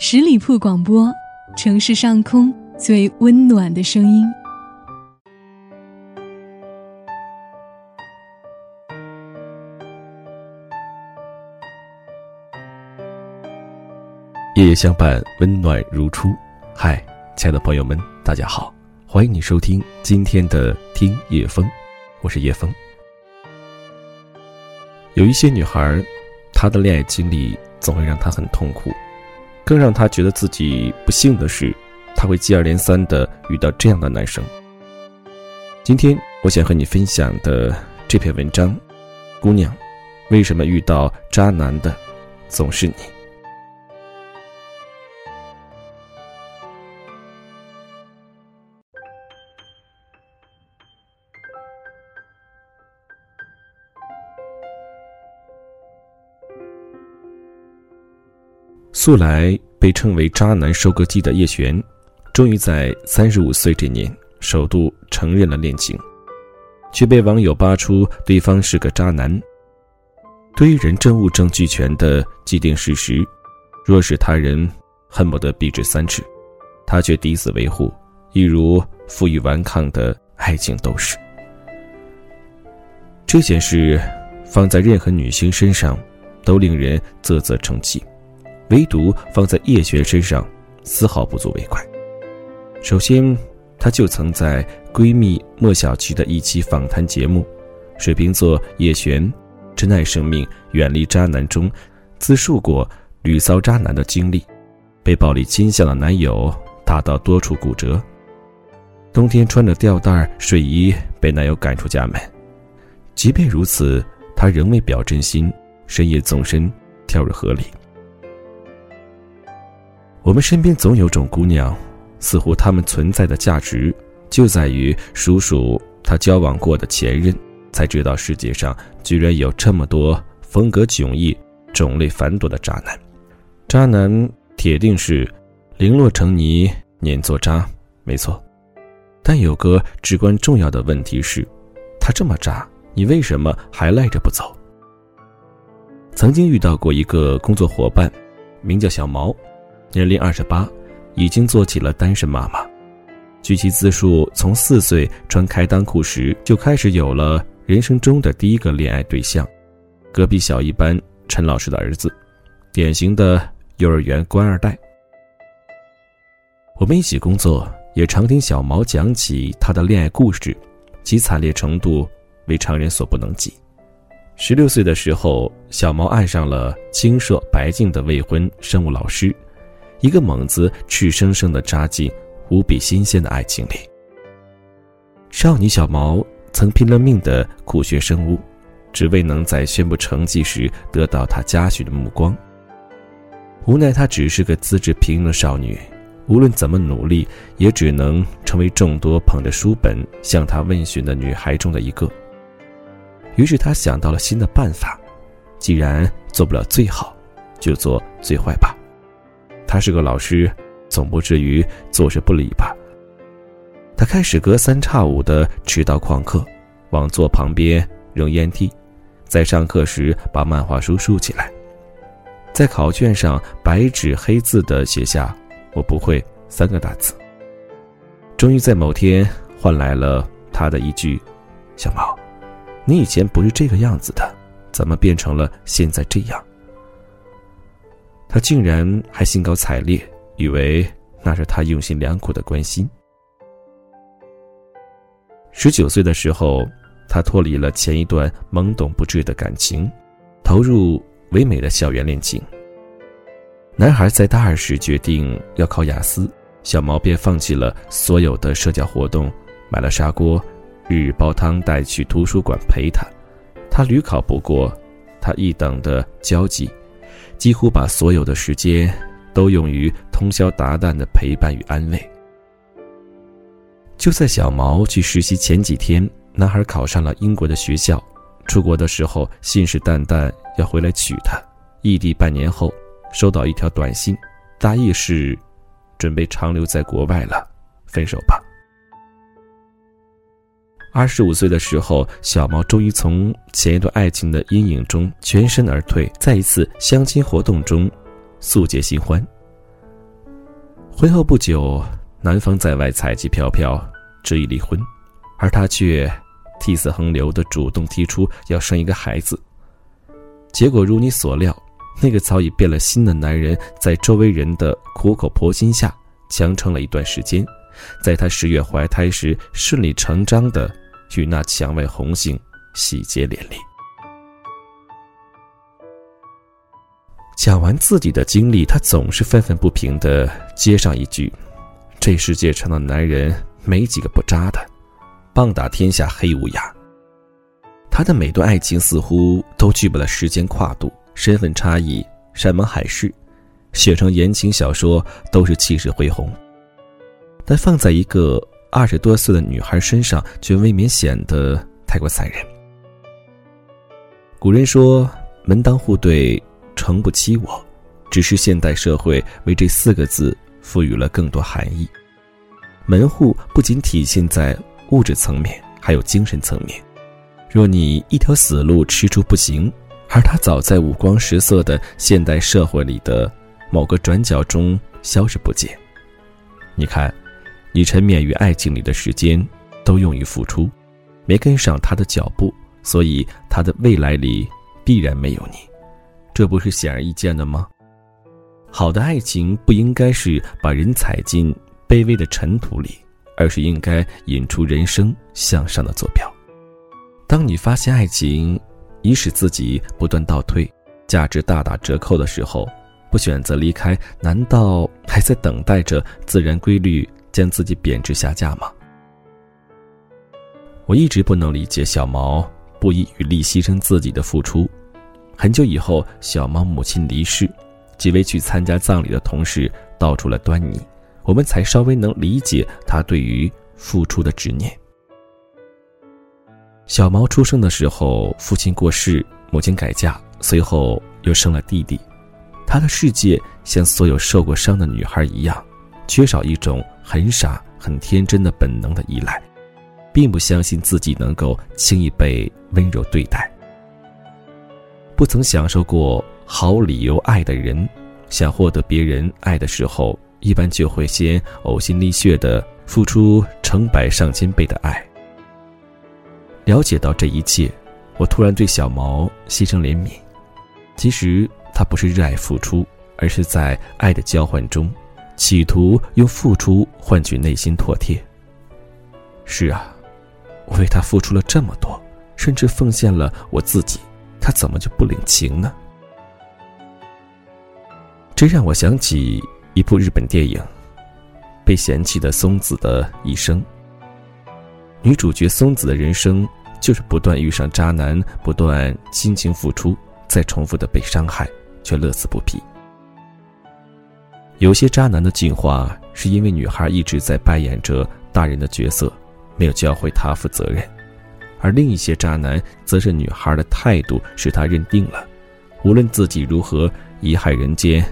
十里铺广播，城市上空最温暖的声音。夜夜相伴，温暖如初。嗨，亲爱的朋友们，大家好，欢迎你收听今天的听夜风，我是叶风。有一些女孩，她的恋爱经历总会让她很痛苦。更让他觉得自己不幸的是，他会接二连三的遇到这样的男生。今天我想和你分享的这篇文章，姑娘，为什么遇到渣男的总是你？素来被称为“渣男收割机”的叶璇，终于在三十五岁这年首度承认了恋情，却被网友扒出对方是个渣男。对于人证物证俱全的既定事实，若是他人恨不得避之三尺，他却抵死维护，一如负隅顽抗的爱情斗士。这件事放在任何女性身上，都令人啧啧称奇。唯独放在叶璇身上，丝毫不足为怪。首先，她就曾在闺蜜莫小琪的一期访谈节目《水瓶座叶璇珍爱生命，远离渣男》中，自述过屡遭渣男的经历，被暴力倾向的男友打到多处骨折，冬天穿着吊带睡衣被男友赶出家门。即便如此，她仍未表真心，深夜纵身跳入河里。我们身边总有种姑娘，似乎她们存在的价值就在于数数她交往过的前任，才知道世界上居然有这么多风格迥异、种类繁多的渣男。渣男铁定是零落成泥碾作渣，没错。但有个至关重要的问题是，他这么渣，你为什么还赖着不走？曾经遇到过一个工作伙伴，名叫小毛。年龄二十八，已经做起了单身妈妈。据其自述，从四岁穿开裆裤时就开始有了人生中的第一个恋爱对象，隔壁小一班陈老师的儿子，典型的幼儿园官二代。我们一起工作，也常听小毛讲起他的恋爱故事，其惨烈程度为常人所不能及。十六岁的时候，小毛爱上了清澈白净的未婚生物老师。一个猛子，赤生生的扎进无比新鲜的爱情里。少女小毛曾拼了命的苦学生物，只为能在宣布成绩时得到他嘉许的目光。无奈她只是个资质平庸的少女，无论怎么努力，也只能成为众多捧着书本向她问询的女孩中的一个。于是她想到了新的办法，既然做不了最好，就做最坏吧。他是个老师，总不至于坐视不理吧？他开始隔三差五的迟到旷课，往座旁边扔烟蒂，在上课时把漫画书竖起来，在考卷上白纸黑字的写下“我不会”三个大字。终于在某天换来了他的一句：“小毛，你以前不是这个样子的，怎么变成了现在这样？”他竟然还兴高采烈，以为那是他用心良苦的关心。十九岁的时候，他脱离了前一段懵懂不知的感情，投入唯美的校园恋情。男孩在大二时决定要考雅思，小毛便放弃了所有的社交活动，买了砂锅，日日煲汤带去图书馆陪他。他屡考不过，他一等的焦急。几乎把所有的时间都用于通宵达旦的陪伴与安慰。就在小毛去实习前几天，男孩考上了英国的学校，出国的时候信誓旦旦要回来娶她。异地半年后，收到一条短信，大意是：准备长留在国外了，分手吧。二十五岁的时候，小毛终于从前一段爱情的阴影中全身而退，在一次相亲活动中，速结新欢。婚后不久，男方在外彩旗飘飘，执意离婚，而她却涕泗横流的主动提出要生一个孩子。结果如你所料，那个早已变了心的男人，在周围人的苦口婆心下，强撑了一段时间，在她十月怀胎时，顺理成章的与那墙外红杏喜结连理。讲完自己的经历，他总是愤愤不平的接上一句：“这世界上的男人没几个不渣的，棒打天下黑乌鸦。”他的每段爱情似乎都具备了时间跨度、身份差异、山盟海誓，写成言情小说都是气势恢宏。但放在一个二十多岁的女孩身上，却未免显得太过残忍。古人说：“门当户对。”诚不欺我，只是现代社会为这四个字赋予了更多含义。门户不仅体现在物质层面，还有精神层面。若你一条死路吃出不行，而他早在五光十色的现代社会里的某个转角中消失不见。你看，你沉湎于爱情里的时间都用于付出，没跟上他的脚步，所以他的未来里必然没有你。这不是显而易见的吗？好的爱情不应该是把人踩进卑微的尘土里，而是应该引出人生向上的坐标。当你发现爱情已使自己不断倒退，价值大打折扣的时候，不选择离开，难道还在等待着自然规律将自己贬值下架吗？我一直不能理解小毛不遗余力牺牲自己的付出。很久以后，小毛母亲离世，几位去参加葬礼的同事道出了端倪，我们才稍微能理解他对于付出的执念。小毛出生的时候，父亲过世，母亲改嫁，随后又生了弟弟。他的世界像所有受过伤的女孩一样，缺少一种很傻、很天真的本能的依赖，并不相信自己能够轻易被温柔对待。不曾享受过好理由爱的人，想获得别人爱的时候，一般就会先呕心沥血的付出成百上千倍的爱。了解到这一切，我突然对小毛心生怜悯。其实他不是热爱付出，而是在爱的交换中，企图用付出换取内心妥帖。是啊，我为他付出了这么多，甚至奉献了我自己。他怎么就不领情呢？这让我想起一部日本电影《被嫌弃的松子的一生》。女主角松子的人生就是不断遇上渣男，不断辛勤付出，再重复的被伤害，却乐此不疲。有些渣男的进化是因为女孩一直在扮演着大人的角色，没有教会她负责任。而另一些渣男，则是女孩的态度使他认定了，无论自己如何遗害人间，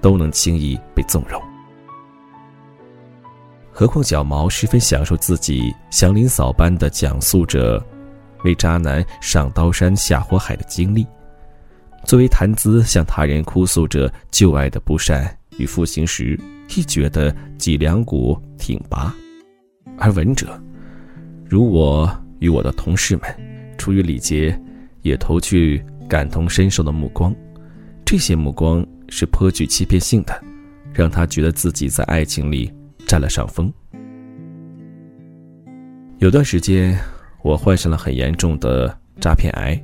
都能轻易被纵容。何况小毛十分享受自己祥林嫂般的讲述着为渣男上刀山下火海的经历，作为谈资向他人哭诉着旧爱的不善与负心时，亦觉得脊梁骨挺拔。而闻者，如我。与我的同事们，出于礼节，也投去感同身受的目光。这些目光是颇具欺骗性的，让他觉得自己在爱情里占了上风。有段时间，我患上了很严重的诈骗癌。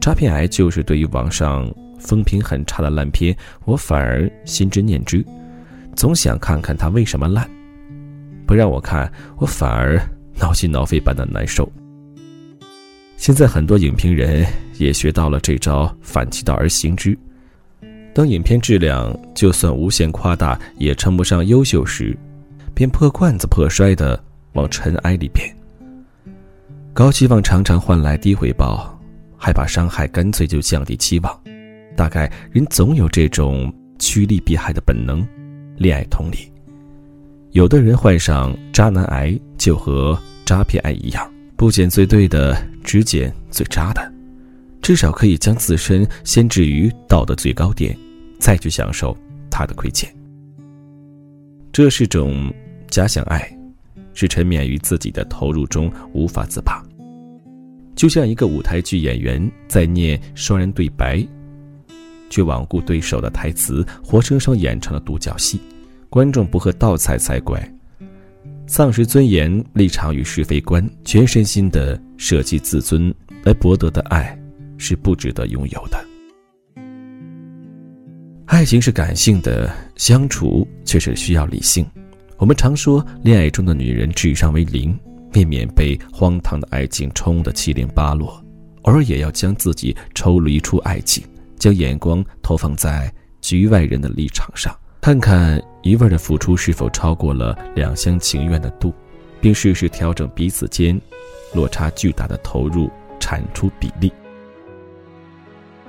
诈骗癌就是对于网上风评很差的烂片，我反而心知念之，总想看看它为什么烂。不让我看，我反而挠心挠肺般的难受。现在很多影评人也学到了这招，反其道而行之。当影片质量就算无限夸大也称不上优秀时，便破罐子破摔的往尘埃里边。高期望常常换来低回报，害怕伤害，干脆就降低期望。大概人总有这种趋利避害的本能，恋爱同理。有的人患上渣男癌，就和渣骗癌一样。不捡最对的，只捡最渣的，至少可以将自身先置于道德最高点，再去享受他的亏欠。这是种假想爱，是沉湎于自己的投入中无法自拔。就像一个舞台剧演员在念双人对白，却罔顾对手的台词，活生生演成了独角戏，观众不喝倒彩才怪。丧失尊严、立场与是非观，全身心的舍弃自尊来博得的爱，是不值得拥有的。爱情是感性的，相处却是需要理性。我们常说，恋爱中的女人智商为零，避免被荒唐的爱情冲得七零八落，偶尔也要将自己抽离出爱情，将眼光投放在局外人的立场上。看看一味的付出是否超过了两厢情愿的度，并适时调整彼此间落差巨大的投入产出比例。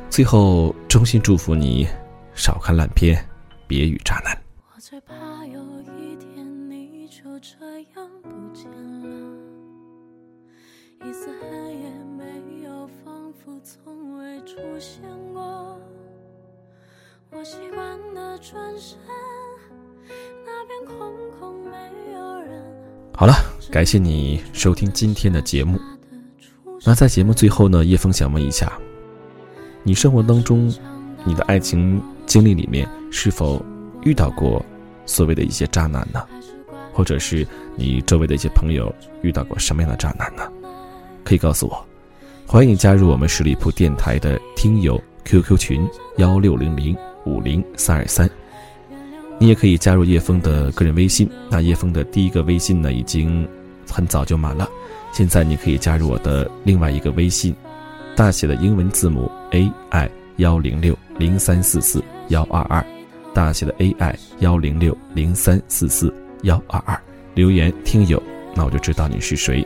最后，衷心祝福你，少看烂片，别遇渣男。我最怕习惯的转身，那边空空没有人。好了，感谢你收听今天的节目。那在节目最后呢，叶枫想问一下，你生活当中，你的爱情经历里面是否遇到过所谓的一些渣男呢？或者是你周围的一些朋友遇到过什么样的渣男呢？可以告诉我。欢迎加入我们十里铺电台的听友 QQ 群幺六零零。五零三二三，你也可以加入叶枫的个人微信。那叶枫的第一个微信呢，已经很早就满了。现在你可以加入我的另外一个微信，大写的英文字母 A I 幺零六零三四四幺二二，大写的 A I 幺零六零三四四幺二二，留言听友，那我就知道你是谁。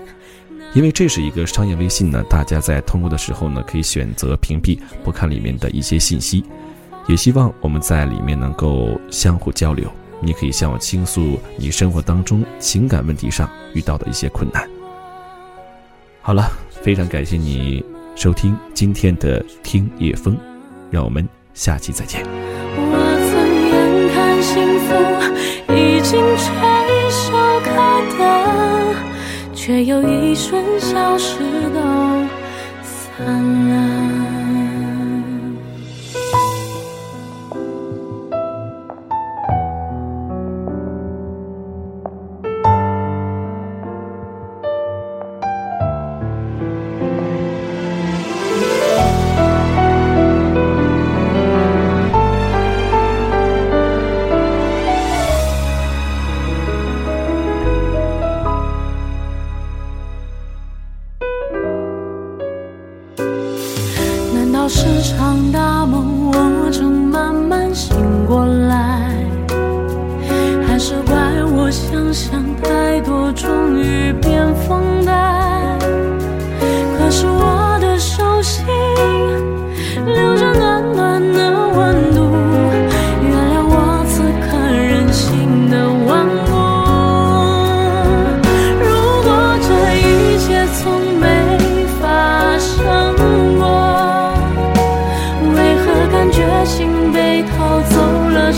因为这是一个商业微信呢，大家在通过的时候呢，可以选择屏蔽不看里面的一些信息。也希望我们在里面能够相互交流。你可以向我倾诉你生活当中情感问题上遇到的一些困难。好了，非常感谢你收听今天的听夜风，让我们下期再见。我曾眼看幸福已经垂手可得，却有一瞬消失都散了。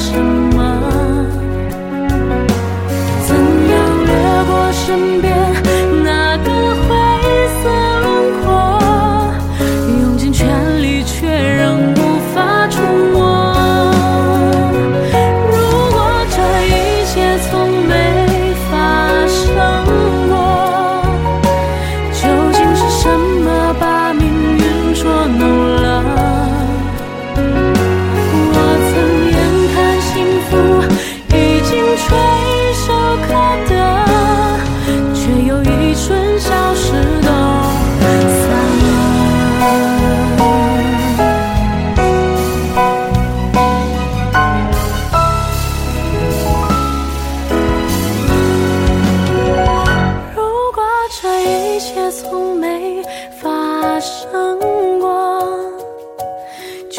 ocean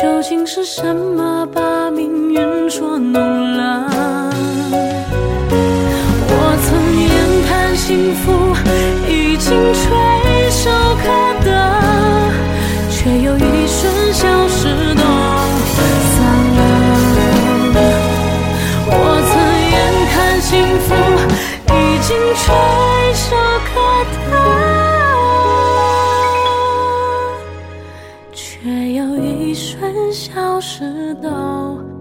究竟是什么把命运捉弄了？一瞬消失都。